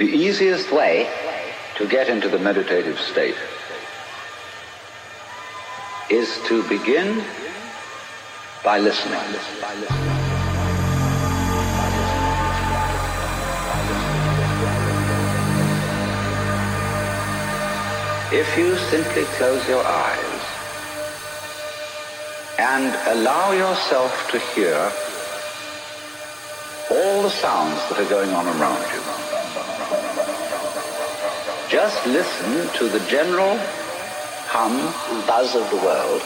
The easiest way to get into the meditative state is to begin by listening. If you simply close your eyes and allow yourself to hear all the sounds that are going on around you, just listen to the general hum and buzz of the world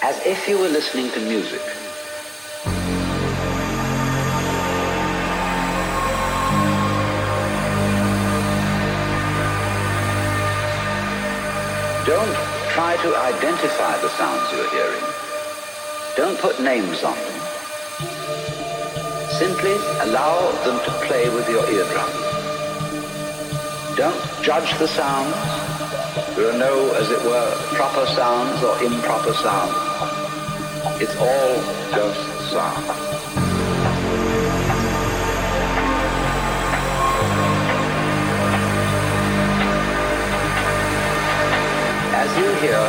as if you were listening to music. Don't try to identify the sounds you're hearing. Don't put names on them. Simply allow them to play with your eardrum. Don't judge the sounds. There are no, as it were, proper sounds or improper sounds. It's all just sound. As you hear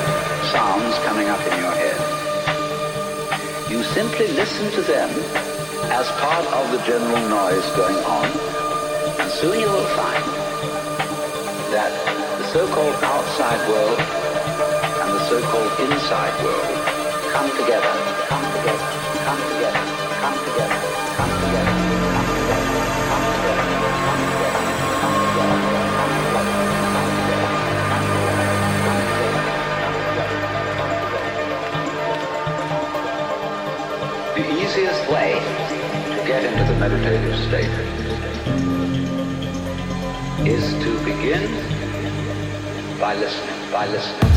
sounds coming up in your head, you simply listen to them as part of the general noise going on, and soon you will find that the so-called outside world and the so-called inside world come together, come together, come together, come together, come together, come together, come together, come together, come together, come together, come together, The easiest way to get into the meditative state is to begin by listening, by listening,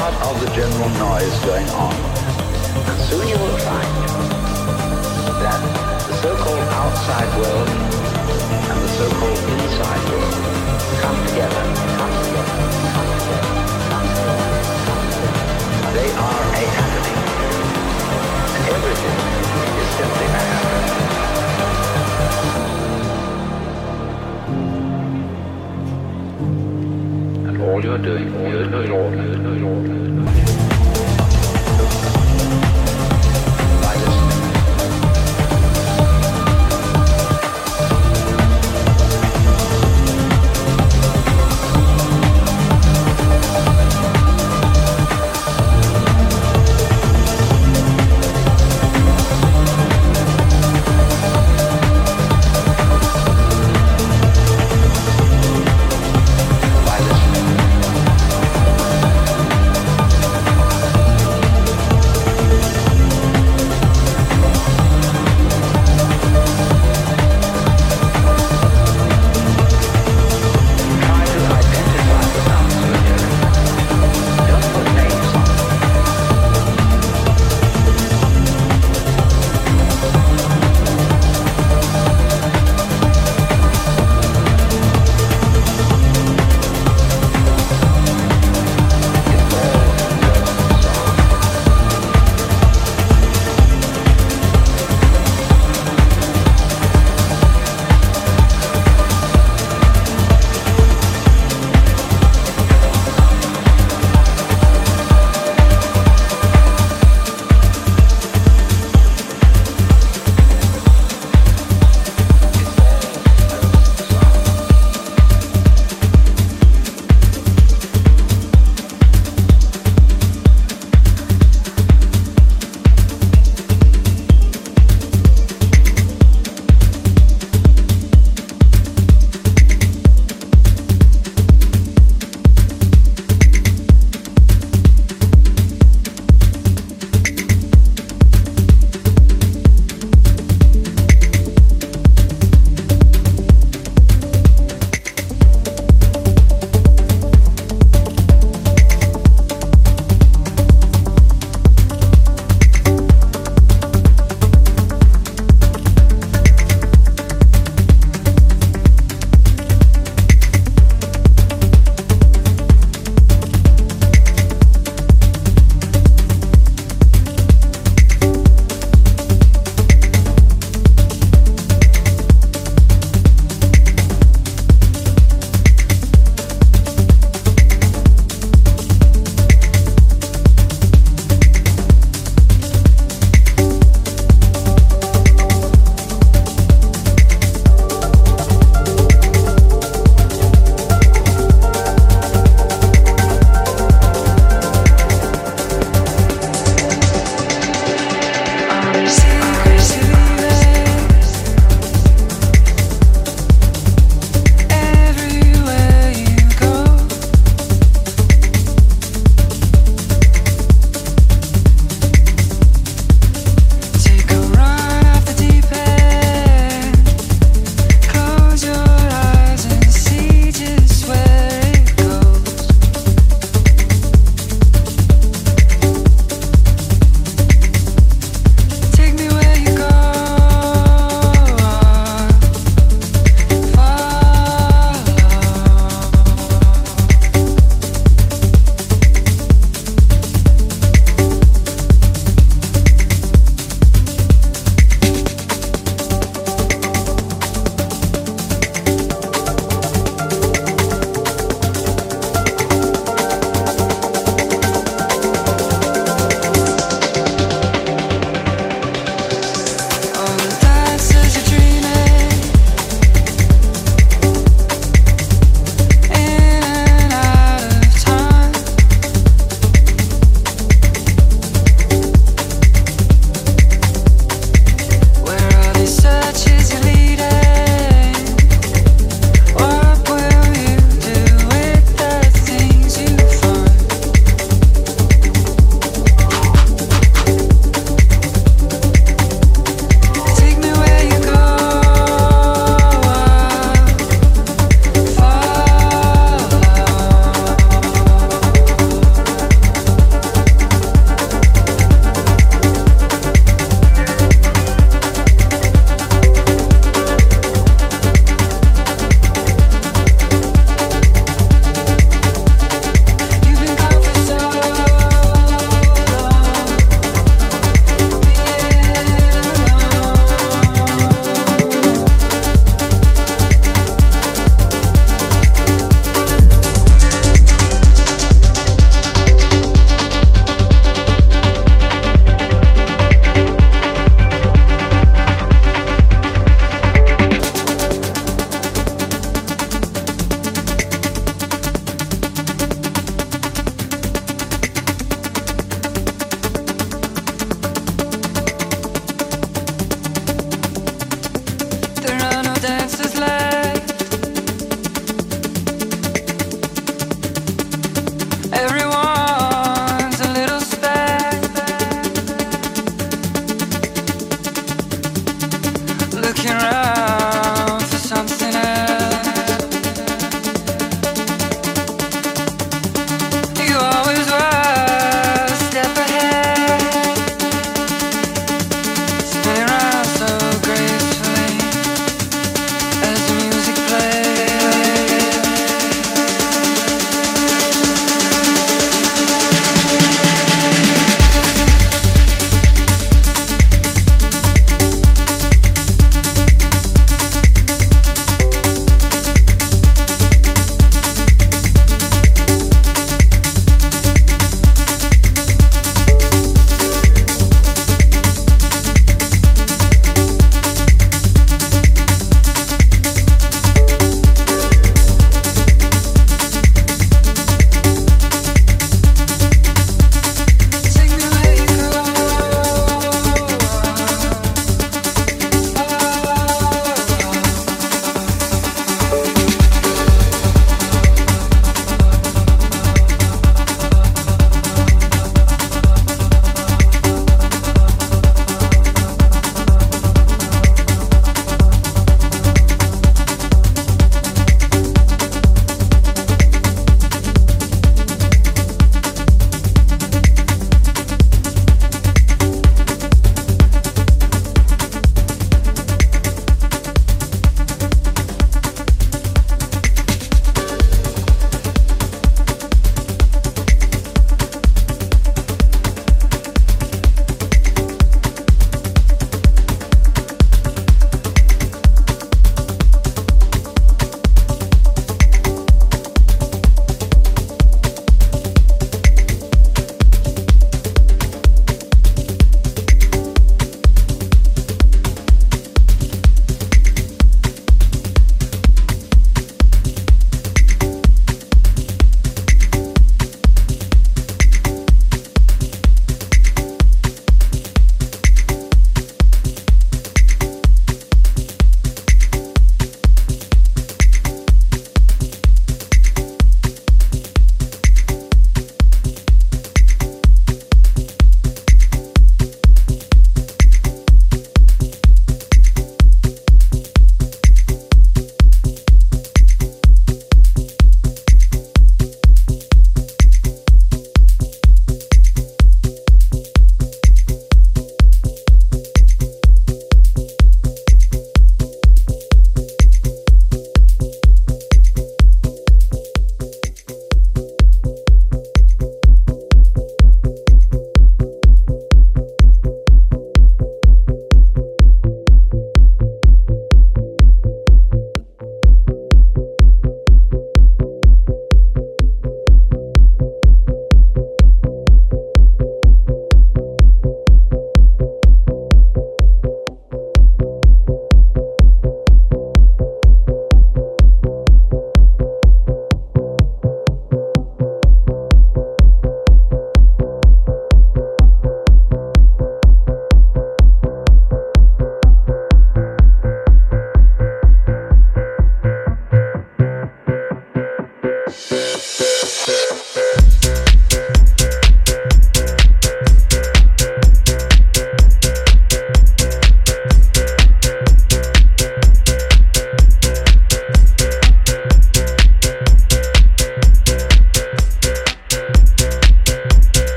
part of the general noise going on. And soon you will find that the so-called outside world and the so-called inside world come together, come together. They are a happening. And everything is simply a happening. Doing, all you're doing, by